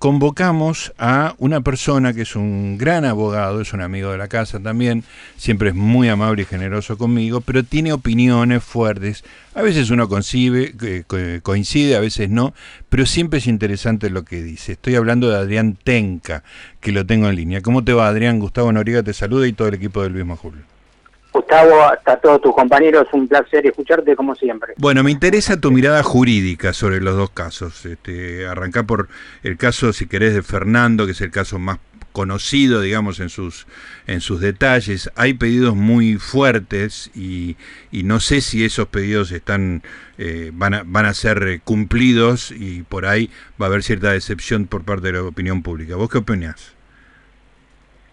convocamos a una persona que es un gran abogado, es un amigo de la casa también, siempre es muy amable y generoso conmigo, pero tiene opiniones fuertes. A veces uno concibe, coincide, a veces no, pero siempre es interesante lo que dice. Estoy hablando de Adrián Tenca, que lo tengo en línea. ¿Cómo te va, Adrián? Gustavo Noriega te saluda y todo el equipo de Luis Majul. Gustavo, hasta todos tus compañeros, un placer escucharte como siempre. Bueno, me interesa tu mirada jurídica sobre los dos casos. Este, arrancar por el caso, si querés, de Fernando, que es el caso más conocido, digamos, en sus, en sus detalles. Hay pedidos muy fuertes y, y no sé si esos pedidos están, eh, van, a, van a ser cumplidos y por ahí va a haber cierta decepción por parte de la opinión pública. ¿Vos qué opinás?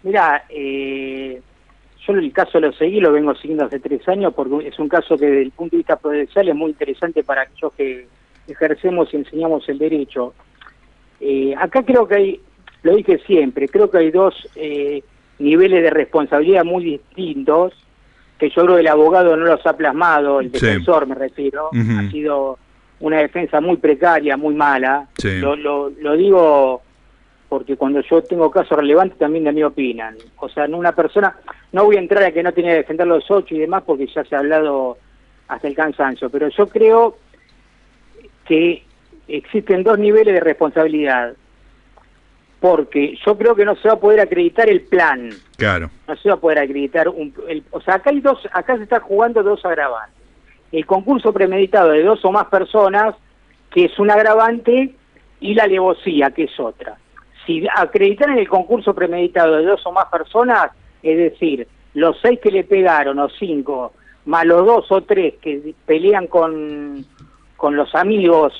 Mira, eh, yo el caso lo seguí, lo vengo siguiendo hace tres años porque es un caso que desde el punto de vista procesal es muy interesante para aquellos que ejercemos y enseñamos el derecho. Eh, acá creo que hay, lo dije siempre, creo que hay dos eh, niveles de responsabilidad muy distintos que yo creo que el abogado no los ha plasmado, el defensor me refiero, ha sido una defensa muy precaria, muy mala. Lo, lo, lo digo porque cuando yo tengo casos relevantes también de mí opinan. O sea, una persona, no voy a entrar a que no tiene que defender los ocho y demás porque ya se ha hablado hasta el cansancio, pero yo creo que existen dos niveles de responsabilidad. Porque yo creo que no se va a poder acreditar el plan. Claro. No se va a poder acreditar un, o sea, acá hay dos, acá se está jugando dos agravantes. El concurso premeditado de dos o más personas, que es un agravante, y la alevosía, que es otra si acreditan en el concurso premeditado de dos o más personas, es decir, los seis que le pegaron o cinco, más los dos o tres que pelean con, con los amigos,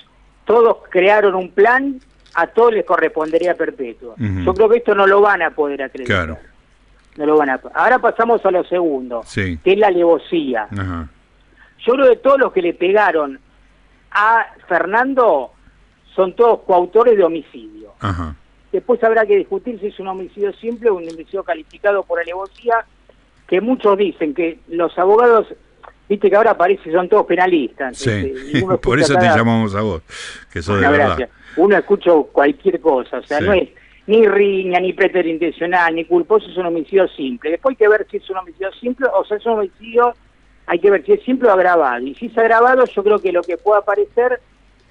todos crearon un plan, a todos les correspondería perpetuo. Yo creo que esto no lo van a poder acreditar. No lo van a... Ahora pasamos a lo segundo, que es la alevosía. Yo creo que todos los que le pegaron a Fernando son todos coautores de homicidio. Ajá. Después habrá que discutir si es un homicidio simple o un homicidio calificado por alevosía, que muchos dicen que los abogados, viste que ahora parece son todos penalistas. Sí, este, por eso te llamamos a vos, que sos de verdad. Uno escucha cualquier cosa, o sea, no es ni riña, ni preterintencional, ni culposo, es un homicidio simple. Después hay que ver si es un homicidio simple o sea, es un homicidio, hay que ver si es simple o agravado. Y si es agravado, yo creo que lo que puede aparecer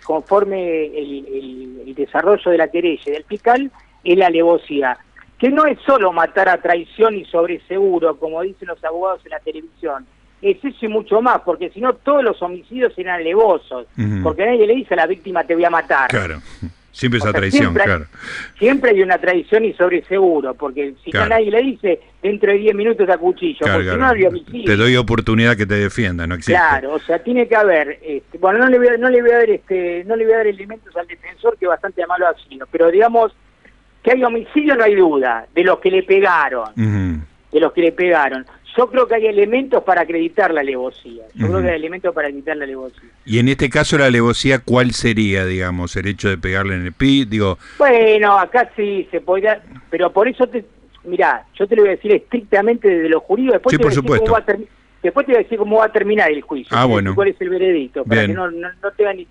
conforme el, desarrollo de la querella y del fiscal, es la alevosía, que no es solo matar a traición y sobre seguro, como dicen los abogados en la televisión, es eso y mucho más, porque si no todos los homicidios serán alevosos, porque nadie le dice a la víctima te voy a matar. Claro. Siempre esa traición, claro. Siempre hay una traición y sobre seguro, porque si no nadie le dice, dentro de 10 minutos te cuchillo, porque no hay homicidio. Te doy oportunidad que te defienda, no existe. Claro, o sea, tiene que haber, este, bueno, no le voy a, no le voy a dar este, no le voy a dar elementos al defensor que bastante malo ha sido, pero digamos que hay homicidio no hay duda, de los que le pegaron, de los que le pegaron. Yo creo que hay elementos para acreditar la alevosía. Yo creo que hay elementos para acreditar la alevosía. Y en este caso la alevosía, ¿cuál sería, digamos, el hecho de pegarle en el pi? Digo... Bueno, acá sí se podría, pero por eso te, mirá, yo te lo voy a decir estrictamente desde lo jurídico, después, sí, te, por supuesto. Cómo va a después te voy a decir cómo va a terminar el juicio, ah, bueno. cuál es el veredicto, para que no, no, tenga ni,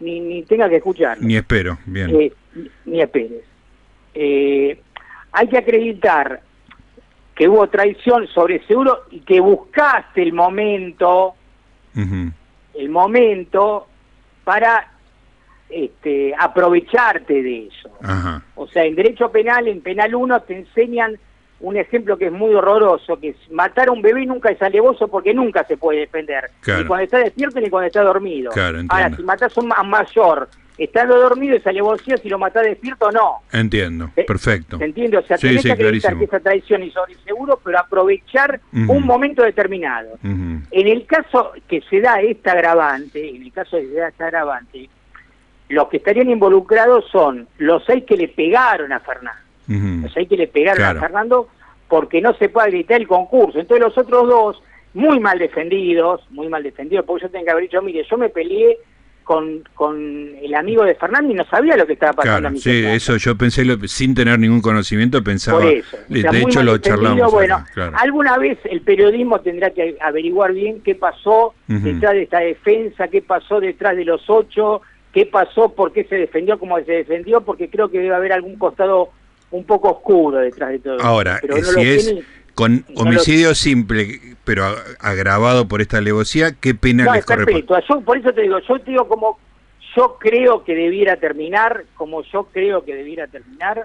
ni, ni, tenga que escuchar. Ni espero, bien. Eh, ni esperes. Eh, hay que acreditar que hubo traición sobre seguro y que buscaste el momento, el momento para este, aprovecharte de eso. O sea, en derecho penal, en penal 1 te enseñan un ejemplo que es muy horroroso, que es matar a un bebé nunca es alevoso porque nunca se puede defender, ni cuando está despierto ni cuando está dormido. Ahora, si matas a un mayor estando dormido es alevosía si lo matás despierto o no. Entiendo, perfecto. ¿Se entiende? O sea, tenés que acreditar que esa traición y sobre seguro, pero aprovechar un momento determinado. En el caso que se da esta agravante, en el caso de que se da esta agravante, los que estarían involucrados son los seis que le pegaron a Fernando. Los seis que le pegaron a Fernando porque no se puede acreditar el concurso. Entonces los otros dos, muy mal defendidos, muy mal defendidos, porque yo tengo que haber dicho, mire, yo me peleé con, con el amigo de Fernando y no sabía lo que estaba pasando. Claro, sí, eso yo pensé, sin tener ningún conocimiento, pensaba, de hecho lo charlamos. Bueno, alguna vez el periodismo tendrá que averiguar bien qué pasó detrás de esta defensa, qué pasó detrás de los ocho, qué pasó, por qué se defendió como se defendió, porque creo que debe haber algún costado un poco oscuro detrás de todo eso. Ahora, Pero no si lo es tiene- con homicidio simple, pero agravado por esta alevosía, ¿qué pena No, les es corresponde? Yo, por eso te digo, yo te digo como yo creo que debiera terminar, como yo creo que debiera terminar,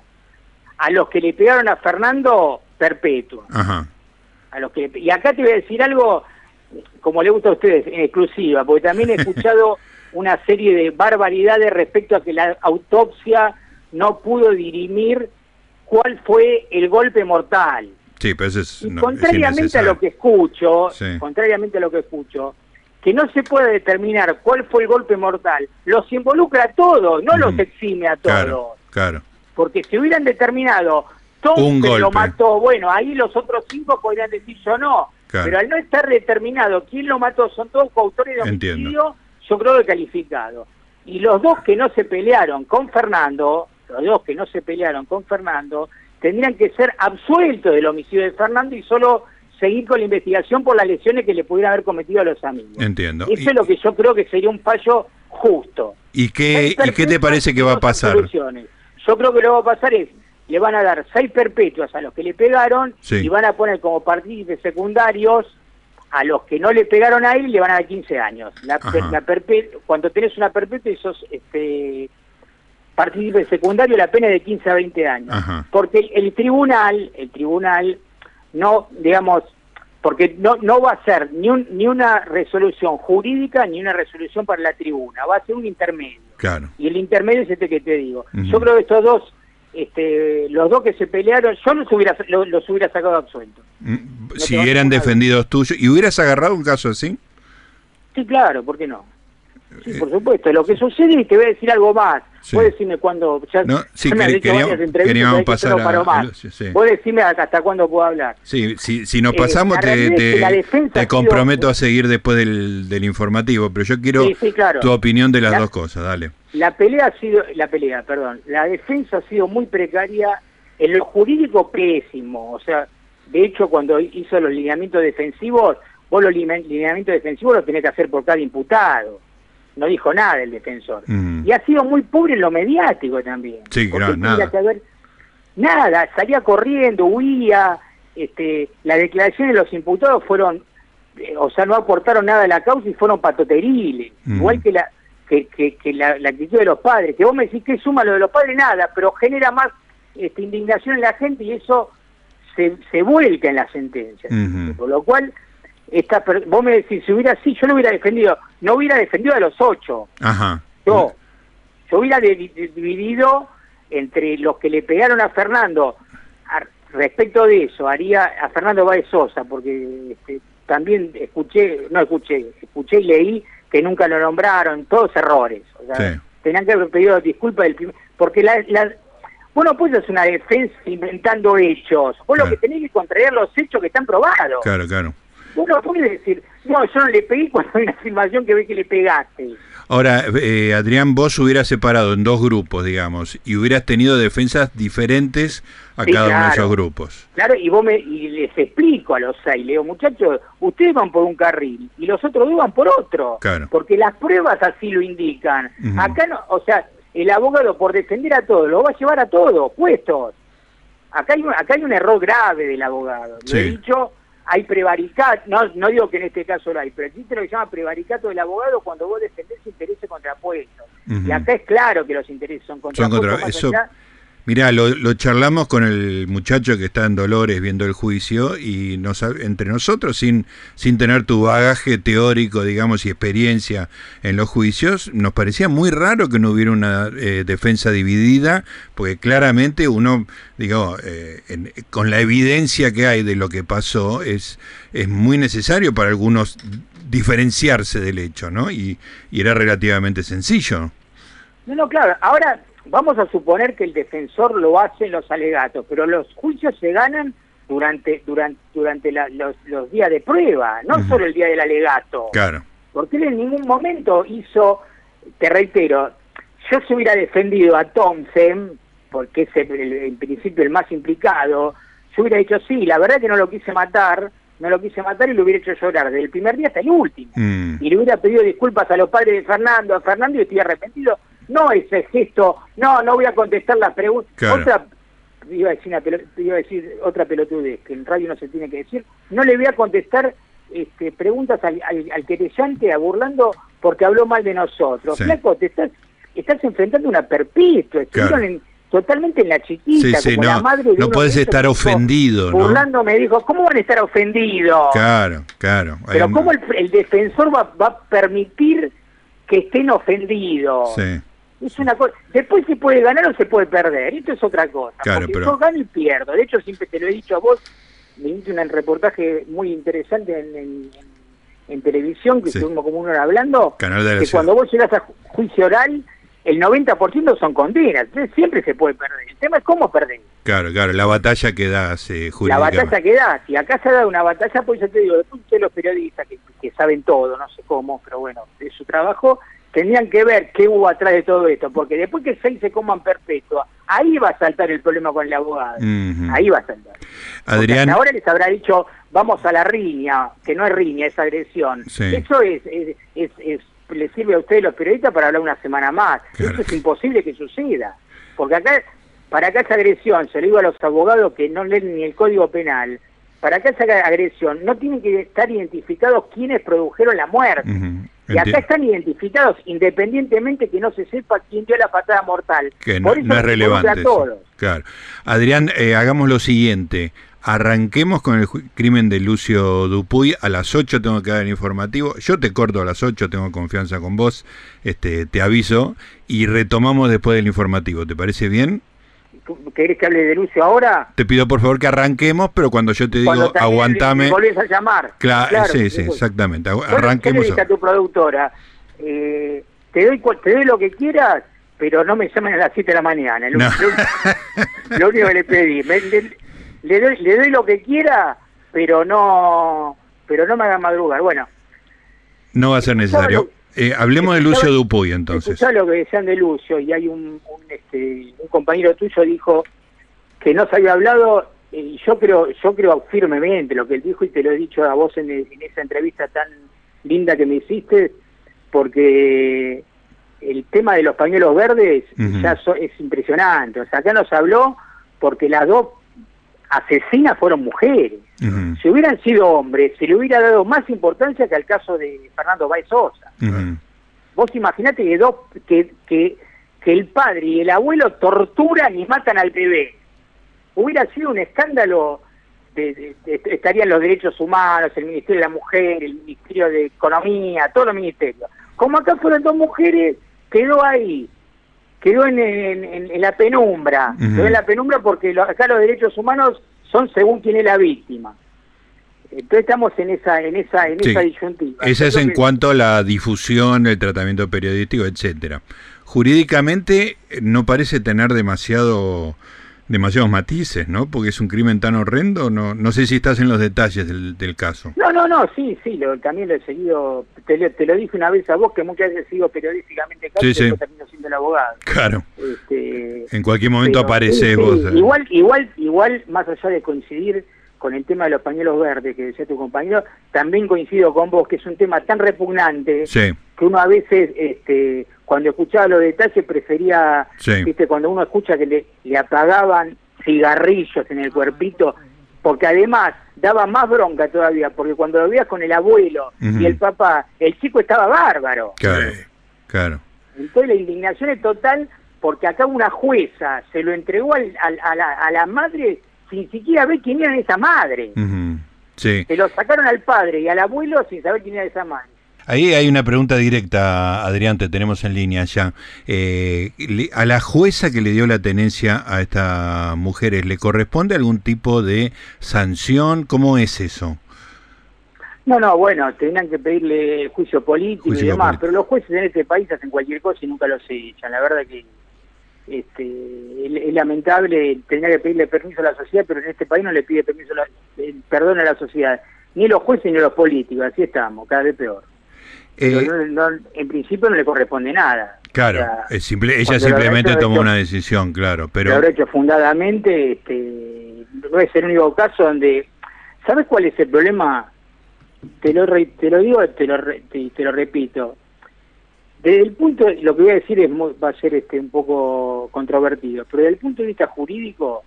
a los que le pegaron a Fernando, perpetua. Ajá. A los que le- y acá te voy a decir algo, como le gusta a ustedes, en exclusiva, porque también he escuchado una serie de barbaridades respecto a que la autopsia no pudo dirimir cuál fue el golpe mortal. Sí, pero eso es, Y no, es contrariamente a innecesario. lo que escucho, Sí. contrariamente a lo que escucho, que no se puede determinar cuál fue el golpe mortal, los involucra a todos, no los Ujú. exime a todos. Claro, claro. Porque si hubieran determinado, Un se lo golpe. mató, bueno, ahí los otros cinco podrían decir yo no. Claro. Pero al no estar determinado quién lo mató, son todos coautores de Entiendo. homicidio, yo creo que calificado. Y los dos que no se pelearon con Fernando, los dos que no se pelearon con Fernando, tendrían que ser absueltos del homicidio de Fernando y solo seguir con la investigación por las lesiones que le pudieran haber cometido a los amigos. Entiendo. Eso Y- es lo que yo creo que sería un fallo justo. ¿Y qué, ¿Y qué te parece que va a pasar? Yo creo que lo que va a pasar es, le van a dar seis perpetuas a los que le pegaron Sí. y van a poner como partícipes secundarios a los que no le pegaron a él le van a dar 15 años. La, per- la cuando tenés una perpetua y sos este, partícipe secundario, la pena es de 15 a 20 años. Ajá. Porque el, tribunal, el tribunal, no, digamos, porque no, no va a ser ni, un- ni una resolución jurídica ni una resolución para la tribuna, va a ser un intermedio. Claro. Y el intermedio es este que te digo. Yo creo que estos dos, este, los dos que se pelearon, yo los hubiera, los, los hubiera sacado absueltos. Mm, Si vas eran a poner- defendidos tuyos, ¿y hubieras agarrado un caso así? Sí, claro, ¿por qué no? Sí, Eh, por supuesto. Lo que sucede, y te voy a decir algo más. Sí. Vos decime cuándo... Ya, No, sí, ya me han queri- hecho queríamos- varias entrevistas, que pasar no paro a más. Vos decime hasta cuándo puedo hablar. Sí, si, si nos Eh, pasamos te, sido- comprometo a seguir después del, del informativo, pero yo quiero claro. tu opinión de las La- dos cosas, dale. La pelea ha sido, la pelea, perdón, la defensa ha sido muy precaria, en lo jurídico pésimo, o sea, de hecho cuando hizo los lineamientos defensivos, vos los line- lineamientos defensivos los tenés que hacer por cada imputado, no dijo nada el defensor. Mm. Y ha sido muy pobre en lo mediático también. Sí, claro, nada. nada, salía corriendo, huía, este, las declaraciones de los imputados fueron, eh, o sea, no aportaron nada a la causa y fueron patoteriles, Mm. igual que la que, que, que la, la actitud de los padres, que vos me decís que suma lo de los padres, nada, pero genera más este, indignación en la gente y eso se, se vuelca en la sentencia. Ujú. Por lo cual, esta, per- vos me decís, si hubiera así, yo lo hubiera defendido, no hubiera defendido a los ocho, Ajá. yo, yo hubiera dividido entre los que le pegaron a Fernando. A- respecto de eso, haría a Fernando Báez Sosa, porque este, también escuché, no escuché, escuché y leí que nunca lo nombraron, todos errores. O sea, Sí. tenían que haber pedido disculpas del primer, porque la, la, vos no puedes hacer una defensa inventando hechos, vos lo que tenés que contraer los hechos que están probados. Claro, claro. Puedes decir, no, yo no le pegué cuando hay una afirmación que ve que le pegaste. Ahora, eh, Adrián, vos hubieras separado en dos grupos, digamos, y hubieras tenido defensas diferentes a Sí, cada uno de esos grupos. Claro, y vos me, y les explico a los seis, le digo, muchachos, ustedes van por un carril y los otros dos van por otro. Claro. Porque las pruebas así lo indican. Acá no, o sea, el abogado por defender a todos, lo va a llevar a todos, puestos. Acá hay, un- acá hay un error grave del abogado. Lo he Sí. dicho, hay prevaricato, no, no digo que en este caso lo hay, pero existe lo que se llama prevaricato del abogado cuando vos defendés intereses contrapuestos. Y acá es claro que los intereses son Son contrapuestos. contra- más eso- allá- Mirá, lo, lo charlamos con el muchacho que está en Dolores viendo el juicio y nos, entre nosotros, sin, sin tener tu bagaje teórico, digamos, y experiencia en los juicios, nos parecía muy raro que no hubiera una eh, defensa dividida, porque claramente uno, digo, eh, con la evidencia que hay de lo que pasó, es, es muy necesario para algunos diferenciarse del hecho, ¿no? Y, y era relativamente sencillo. No, no, claro. Ahora vamos a suponer que el defensor lo hace en los alegatos, pero los juicios se ganan durante durante durante la- los, los días de prueba, no solo el día del alegato. Claro. Porque él en ningún momento hizo, te reitero, yo se hubiera defendido a Thompson, porque es en principio el más implicado, yo hubiera dicho, sí, la verdad que no lo quise matar, no lo quise matar y lo hubiera hecho llorar desde el primer día hasta el último. Mm. Y le hubiera pedido disculpas a los padres de Fernando, a Fernando y estoy arrepentido. No ese gesto, no, no voy a contestar la pregunta. Claro. Otra, iba a, decir una iba a decir otra pelotudez que en radio no se tiene que decir. No le voy a contestar este, preguntas al, al, al querellante a burlando porque habló mal de nosotros. Sí. Flaco, te estás, estás enfrentando una perpetua. Estuvieron Claro. en- totalmente en la chiquita, Sí, sí, como la no, madre de no esos estar dijo, ofendido, ¿no? Burlando me dijo, ¿cómo van a estar ofendidos? Claro, claro. Pero ¿cómo el, el defensor va, va a permitir que estén ofendidos? Sí. Es una cosa. Después se puede ganar o se puede perder. Esto es otra cosa. Claro, porque pero- yo gano y pierdo. De hecho, siempre te lo he dicho a vos. Me hice un reportaje muy interesante en, en- en televisión, que Sí. estuvimos como una hora hablando, Canal de la que cuando vos llegas a ju- juicio oral, el 90% son condenas. Siempre se puede perder. El tema es cómo perder. Claro, claro, la batalla que das eh, La batalla que da, si acá se ha dado una batalla, pues yo te digo, después ustedes los periodistas que, que saben todo, no sé cómo, pero bueno, de su trabajo, tendrían que ver qué hubo atrás de todo esto, porque después que seis se coman perpetua, ahí va a saltar el problema con el abogado, ahí va a saltar. Adrián, ahora les habrá dicho, vamos a la riña, que no es riña, es agresión. Sí. Eso es, es, es, es- le sirve a ustedes los periodistas para hablar una semana más. Claro. Eso es imposible que suceda. Porque acá, para que haya agresión, se lo digo a los abogados que no leen ni el Código Penal, para que haya agresión no tienen que estar identificados quienes produjeron la muerte. Y acá están identificados independientemente que no se sepa quién dio la patada mortal. que no, Por eso no es relevante. a todos. Claro. Adrián, eh, hagamos lo siguiente. Arranquemos con el crimen de Lucio Dupuy. A las 8 tengo que dar el informativo. Yo te corto a las 8, tengo confianza con vos. Este, te aviso. Y retomamos después del informativo. ¿Te parece bien? ¿Tú ¿Querés que hable de Lucio ahora? Te pido por favor que arranquemos, pero cuando yo te Cuando digo aguantame. me volvés a llamar. Cla- Claro, sí, sí, exactamente. Agu- Yo le- Arranquemos. a tu productora, eh, te, doy, te doy lo que quieras, pero no me llamen a las 7 de la mañana. Lo, No. lo- lo único que le pedí. Me- le, le doy, le doy lo que quiera, pero no pero no me hagan madrugar. Bueno, No va a ser necesario. Eh, hablemos de Lucio Dupuy entonces. escuchá lo que decían de Lucio y hay un, un, este, un compañero tuyo dijo que no se había hablado eh, y yo creo yo creo firmemente lo que él dijo y te lo he dicho a vos en, en esa entrevista tan linda que me hiciste porque el tema de los pañuelos verdes ya so- es impresionante. O sea acá nos habló porque las dos asesinas fueron mujeres Ujú, si hubieran sido hombres se le hubiera dado más importancia que al caso de Fernando Baez Sosa. Vos imaginate que, dos, que, que, que el padre y el abuelo torturan y matan al bebé. Hubiera sido un escándalo, de, de- de- estarían los derechos humanos, el Ministerio de la Mujer, el Ministerio de Economía, todos los ministerios. Como acá fueron dos mujeres, quedó ahí, quedó en, en- en- en la penumbra, quedó en la penumbra porque lo- acá los derechos humanos son según quién es la víctima. Entonces estamos en esa en esa en Sí. esa disyuntiva. Esa es en que- cuanto a la difusión, el tratamiento periodístico, etcétera. Jurídicamente no parece tener demasiado demasiados matices, ¿no? Porque es un crimen tan horrendo, no no sé si estás en los detalles del, del caso. No, no, no, sí, sí, lo, también lo he seguido, te, lo- te lo dije una vez a vos, que muchas veces sigo periodísticamente Sí, y sí. después termino siendo el abogado. Claro. Este, En cualquier momento apareces sí, vos. Igual, igual, igual, más allá de coincidir con el tema de los pañuelos verdes que decía tu compañero, también coincido con vos, que es un tema tan repugnante Sí, que uno a veces, este, cuando escuchaba los detalles, prefería, Sí. viste, cuando uno escucha que le, le apagaban cigarrillos en el cuerpito, porque además daba más bronca todavía, porque cuando lo veías con el abuelo y el papá, el chico estaba bárbaro. claro. Claro. Entonces la indignación es total porque acá una jueza se lo entregó al- al- a, la, a la madre sin siquiera ver quién era esa madre. Sí. Se lo sacaron al padre y al abuelo sin saber quién era esa madre. Ahí hay una pregunta directa, Adrián, te tenemos en línea ya. Eh, a la jueza que le dio la tenencia a estas mujeres, ¿le corresponde algún tipo de sanción? ¿Cómo es eso? No, no, bueno, tenían que pedirle juicio político Juicio y demás, político. pero los jueces en este país hacen cualquier cosa y nunca los echan. La verdad que este, es, lamentable, tenía que pedirle permiso a la sociedad, pero en este país no le pide permiso, a la, eh, perdón a la sociedad, ni los jueces ni los políticos, así estamos, cada vez peor. Eh, no- no- en principio no le corresponde nada. claro, O sea, es simple- ella lo simplemente tomó hecho- una decisión, claro, lo pero habrá hecho fundadamente, este, no es el único caso donde ¿Sabes cuál es el problema? Te lo, te lo digo, te lo, te, lo repito. Desde el punto, lo que voy a decir es va a ser este un poco controvertido, pero desde el punto de vista jurídico,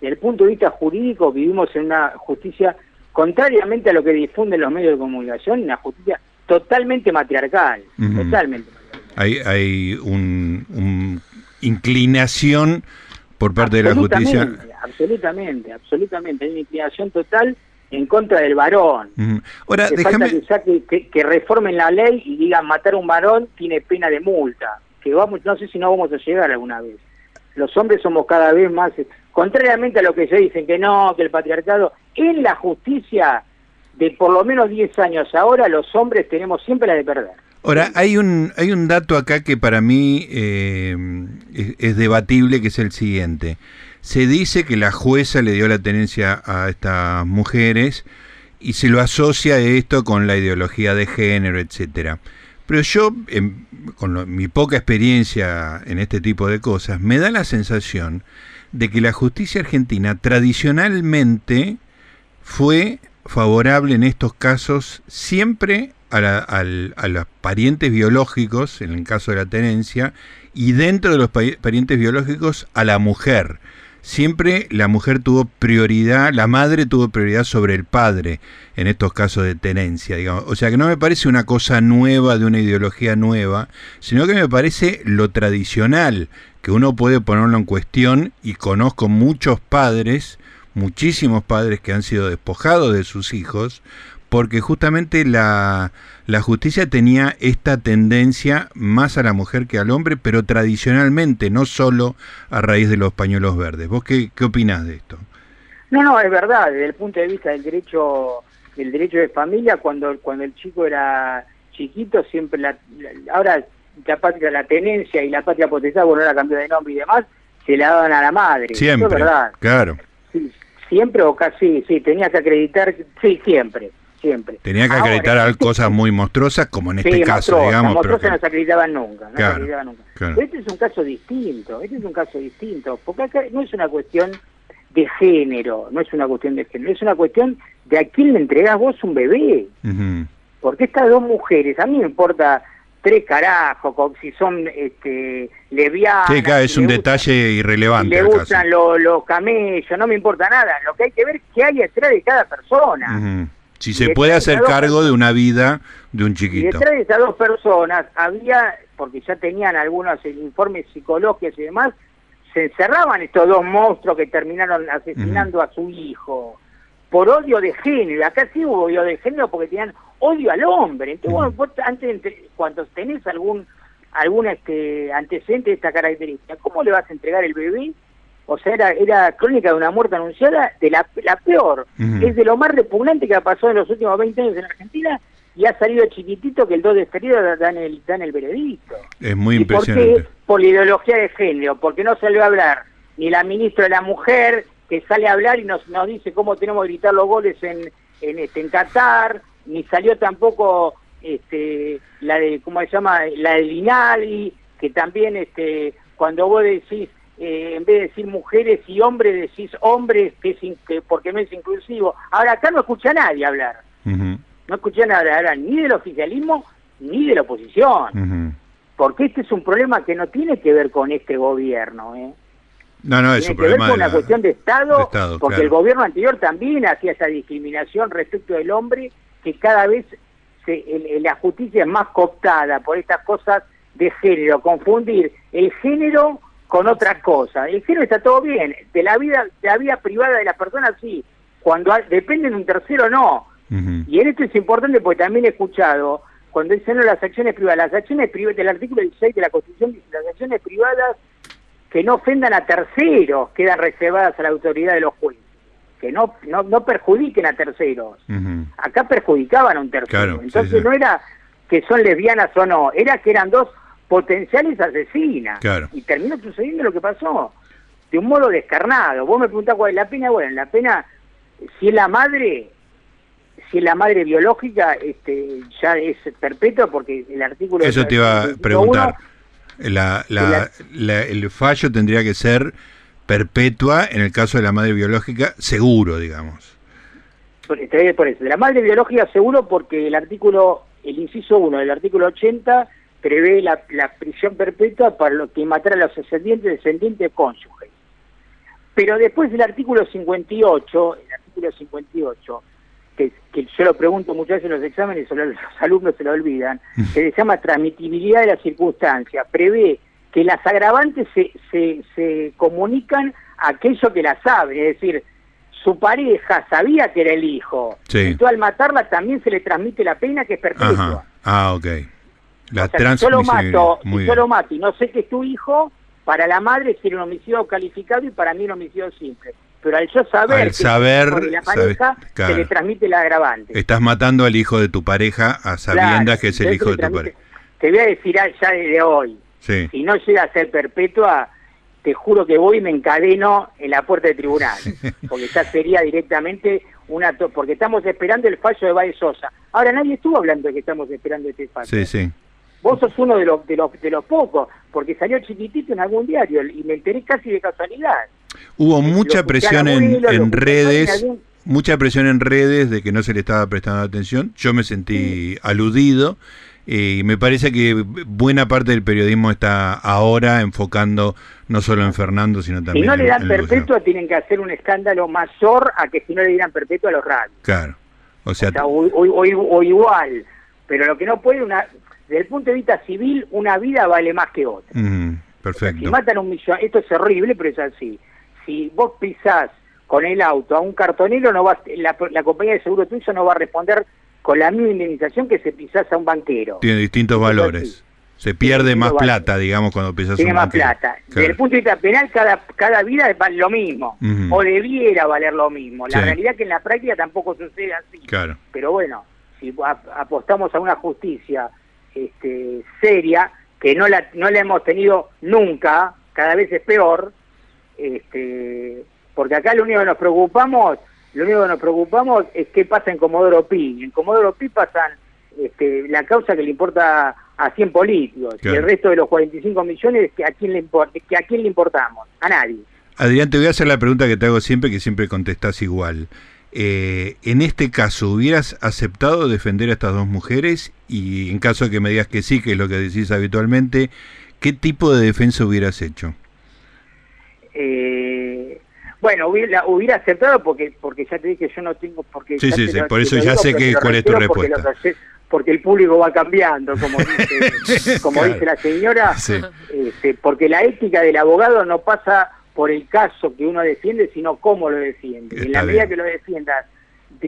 desde el punto de vista jurídico vivimos en una justicia contrariamente a lo que difunden los medios de comunicación, una justicia totalmente matriarcal, totalmente Hay, hay un, inclinación por parte de la justicia. Absolutamente, absolutamente. Hay una inclinación total en contra del varón. Ahora, déjame... que, que, reformen la ley y digan matar a un varón tiene pena de multa. Que vamos, no sé si no vamos a llegar alguna vez. Los hombres somos cada vez más, contrariamente a lo que se dicen que no, que el patriarcado, en la justicia de por lo menos 10 años ahora los hombres tenemos siempre la de perder. Ahora, hay un, hay un dato acá que para mí eh, es, debatible, que es el siguiente. Se dice que la jueza le dio la tenencia a estas mujeres y se lo asocia esto con la ideología de género, etcétera. Pero yo, con mi poca experiencia en este tipo de cosas, me da la sensación de que la justicia argentina tradicionalmente fue favorable en estos casos siempre a, los parientes biológicos, en el caso de la tenencia, y dentro de los parientes biológicos a la mujer. Siempre la mujer tuvo prioridad, la madre tuvo prioridad sobre el padre en estos casos de tenencia, digamos. O sea que no me parece una cosa nueva de una ideología nueva, sino que me parece lo tradicional, que uno puede ponerlo en cuestión y conozco muchos padres, muchísimos padres que han sido despojados de sus hijos porque justamente la, justicia tenía esta tendencia más a la mujer que al hombre, pero tradicionalmente, no solo a raíz de los pañuelos verdes. ¿Vos qué, qué opinás de esto? No, no, es verdad, desde el punto de vista del derecho del derecho de familia, cuando, cuando el chico era chiquito, siempre la, ahora la patria, la tenencia y la patria potestad, bueno, ahora cambió de nombre y demás, se la daban a la madre. Siempre, es verdad. claro. siempre o casi, sí, tenía que acreditar, sí, siempre siempre. Tenía que acreditar cosas muy monstruosas, como en este caso, digamos. Monstruosas no se acreditaban nunca, no se acreditaban nunca. este es un caso distinto, este es un caso distinto, porque acá no es una cuestión de género, no es una cuestión de género, es una cuestión de a quién le entregás vos un bebé. Porque estas dos mujeres, a mí me importa tres carajos, si son este. Sí, claro, es un detalle irrelevante. Le gustan los camellos, no me importa nada. Lo que hay que ver es qué hay detrás de cada persona. Si se puede hacer cargo de una vida de un chiquito. Y detrás de esas dos personas había, porque ya tenían algunos informes psicológicos y demás, se encerraban estos dos monstruos que terminaron asesinando a su hijo por odio de género. Acá sí hubo odio de género porque tenían odio al hombre. Entonces, bueno, antes, cuando tenés algún algún este, antecedente de esta característica, ¿cómo le vas a entregar el bebé o sea, era, era crónica de una muerte anunciada de la, la peor. Es de lo más repugnante que ha pasado en los últimos 20 años en Argentina y ha salido chiquitito que el 2 de febrero dan el, dan el veredicto. Es muy impresionante. ¿Por qué? Por la ideología de género, porque no salió a hablar ni la ministra de la Mujer, que sale a hablar y nos, nos dice cómo tenemos que gritar los goles en, en, este, en Qatar, ni salió tampoco este, la de, ¿cómo se llama? La de Linaldi, que también este, cuando vos decís eh, en vez de decir mujeres y hombres, decís hombres, que, es porque no es inclusivo. Ahora, acá no escucha a nadie hablar. No escucha a nadie hablar ni del oficialismo ni de la oposición. Porque este es un problema que no tiene que ver con este gobierno. ¿eh? No, no, es tiene que ver con una cuestión de Estado, porque el gobierno anterior también hacía esa discriminación respecto del hombre, que cada vez se, la justicia es más cooptada por estas cosas de género, confundir el género con otras cosas. El género está todo bien, de la vida, de la vida privada de la persona sí, cuando depende de un tercero no. Y en esto es importante porque también he escuchado, cuando dicen no, las acciones privadas, las acciones privadas, del artículo 16 de la Constitución dice las acciones privadas que no ofendan a terceros quedan reservadas a la autoridad de los jueces, que no, no, no perjudiquen a terceros. Acá perjudicaban a un tercero. Entonces no era que son lesbianas o no, era que eran dos potenciales asesinas. Y terminó sucediendo lo que pasó, de un modo descarnado. Vos me preguntás cuál es la pena, bueno, la pena, si es la madre, si es la madre biológica, este, ya es perpetua porque el artículo... Eso te iba a preguntar. la, el fallo tendría que ser perpetua en el caso de la madre biológica, seguro, digamos. Por, por eso, de la madre biológica seguro porque el artículo, el inciso 1 del artículo 80 prevé la, prisión perpetua para lo que matar a los descendientes, descendientes cónyuges. Pero después del artículo 58, el artículo 58, que, que yo lo pregunto muchas veces en los exámenes y los alumnos se lo olvidan, que se llama transmitibilidad de la circunstancia, prevé que las agravantes se, se, se comunican a aquello que la sabe, es decir, su pareja sabía que era el hijo, sí. entonces al matarla también se le transmite la pena que es perpetua. Ah, ok. La o si yo lo mato, si yo lo mato y no sé que es tu hijo, para la madre sería un homicidio calificado y para mí un homicidio simple. Pero al yo saber al saber, la pareja se le transmite el agravante. Estás matando al hijo de tu pareja a sabiendas que es el hijo de tu pareja. Te voy a decir ya desde hoy, si no llega a ser perpetua, te juro que voy y me encadeno en la puerta del tribunal, porque ya sería directamente una... porque estamos esperando el fallo de Valle Sosa. Ahora nadie estuvo hablando de que estamos esperando este fallo. Sí, sí. Vos sos uno de los, de los, de los pocos, porque salió chiquitito en algún diario y me enteré casi de casualidad. Hubo mucha presión en, redes, mucha presión en redes de que no se le estaba prestando atención. Yo me sentí aludido eh, y me parece que buena parte del periodismo está ahora enfocando no solo en Fernando, sino también Si no le dan perpetua, tienen que hacer un escándalo mayor a que si no le dieran perpetua a los radios. Claro. O sea, o, igual. Pero lo que no puede, una desde el punto de vista civil, una vida vale más que otra. perfecto. si matan un millón, esto es horrible, pero es así. Si vos pisás con el auto a un cartonero, no va, la, la compañía de seguro tuyo no va a responder con la misma indemnización que se pisás a un banquero. Tiene distintos valores. Se pierde más plata, digamos, cuando pisás Tiene un más plata. Desde el punto de vista penal, cada, cada vida vale lo mismo. O debiera valer lo mismo. La realidad es que en la práctica tampoco sucede así. Claro. Pero bueno, si apostamos a una justicia este, seria, que no la, no la hemos tenido nunca, cada vez es peor, este, porque acá lo único que nos preocupamos, lo único que nos preocupamos es qué pasa en Comodoro Pi. En Comodoro Pi pasan este, la causa que le importa a 100 políticos y el resto de los 45 millones que a quién le importa, que a quién le importamos, a nadie. Adrián, te voy a hacer la pregunta que te hago siempre, que siempre contestás igual. Eh, en este caso, ¿hubieras aceptado defender a estas dos mujeres? Y en caso de que me digas que sí, que es lo que decís habitualmente, ¿qué tipo de defensa hubieras hecho? Eh, bueno, hubiera, hubiera, aceptado porque porque ya te dije que yo no tengo... porque Sí, sí, sí, por eso ya sé que, cuál es tu respuesta. Porque, el público va cambiando, como dice, como dice la señora, este, porque la ética del abogado no pasa por el caso que uno defiende, sino cómo lo defiende. en la medida que lo defiendas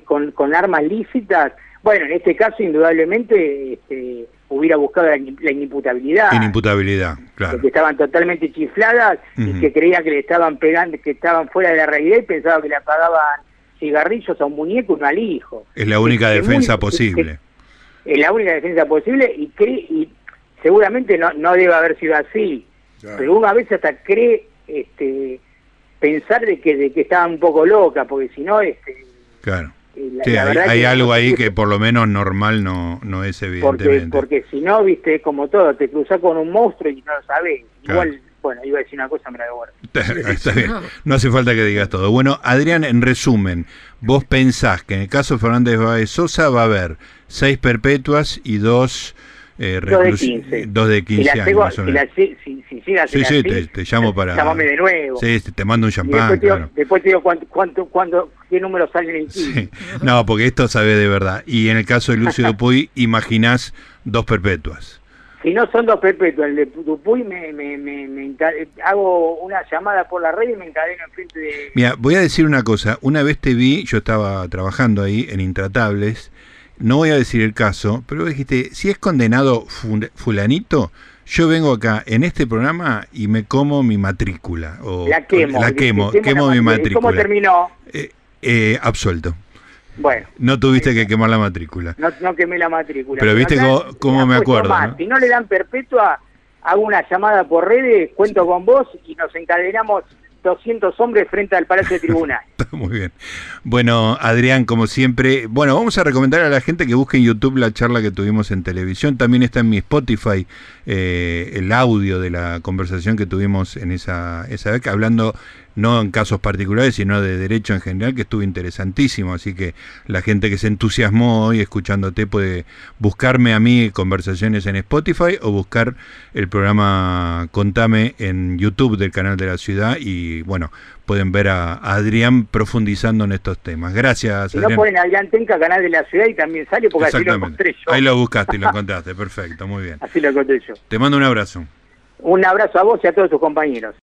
con, con, armas lícitas, bueno, en este caso indudablemente este, hubiera buscado la, inimputabilidad. Inimputabilidad, claro. Que estaban totalmente chifladas y que creía que le estaban pegando, que estaban fuera de la realidad y pensaba que le apagaban cigarrillos a un muñeco y no al hijo. Es la única defensa posible. Es, la única defensa posible y, cree, y seguramente no, no debe haber sido así. Pero una vez hasta cree este, pensar de que, de que estaba un poco loca, porque si no, este, claro. Eh, hay, algo ahí que por lo menos normal no, no es evidentemente. Porque, porque si no, viste, como todo, te cruzas con un monstruo y no lo sabes. Igual, bueno, iba a decir una cosa, me la Está bien, no hace falta que digas todo. Bueno, Adrián, en resumen, vos pensás que en el caso de Fernández Báez Sosa va a haber seis perpetuas y dos eh, dos de 15. Dos de 15 si años. Más o menos. Si, si, si, sí, sí, te, te, llamo para. Llámame de nuevo. Sí, te mando un champán. Después, claro. después, te digo cuánto, cuánto, cuánto, qué números salen en 15. Sí. No, porque esto sabe de verdad. Y en el caso de Lucio Dupuy, imaginás dos perpetuas. Si no son dos perpetuas, el de Dupuy me, me, me, me hago una llamada por la red y me encadeno enfrente de... Mira, voy a decir una cosa. Una vez te vi, yo estaba trabajando ahí en Intratables, no voy a decir el caso, pero dijiste, si es condenado fulanito, yo vengo acá en este programa y me como mi matrícula. O, la quemo. La quemo, quemo, mi matrícula. ¿Cómo terminó? Eh, eh, absuelto. Bueno. No tuviste que quemar la matrícula. No, no quemé la matrícula. Pero, viste cómo, me acuerdo. Si no le dan perpetua, hago una llamada por redes, cuento con vos y nos encadenamos 200 hombres frente al Palacio de Tribunal. Muy bien. Bueno, Adrián, como siempre, bueno, vamos a recomendar a la gente que busque en YouTube la charla que tuvimos en televisión. También está en mi Spotify eh, el audio de la conversación que tuvimos en esa, esa vez, hablando no en casos particulares, sino de derecho en general, que estuvo interesantísimo. Así que la gente que se entusiasmó hoy escuchándote puede buscarme a mí conversaciones en Spotify o buscar el programa Contame en YouTube del canal de la ciudad y bueno, pueden ver a, Adrián profundizando en estos temas. Gracias. Si no ponen Adrián Tenca, canal de la ciudad y también sale porque así lo encontré yo. Ahí lo buscaste y lo encontraste, perfecto, muy bien. Así lo encontré yo. Te mando un abrazo. Un abrazo a vos y a todos tus compañeros.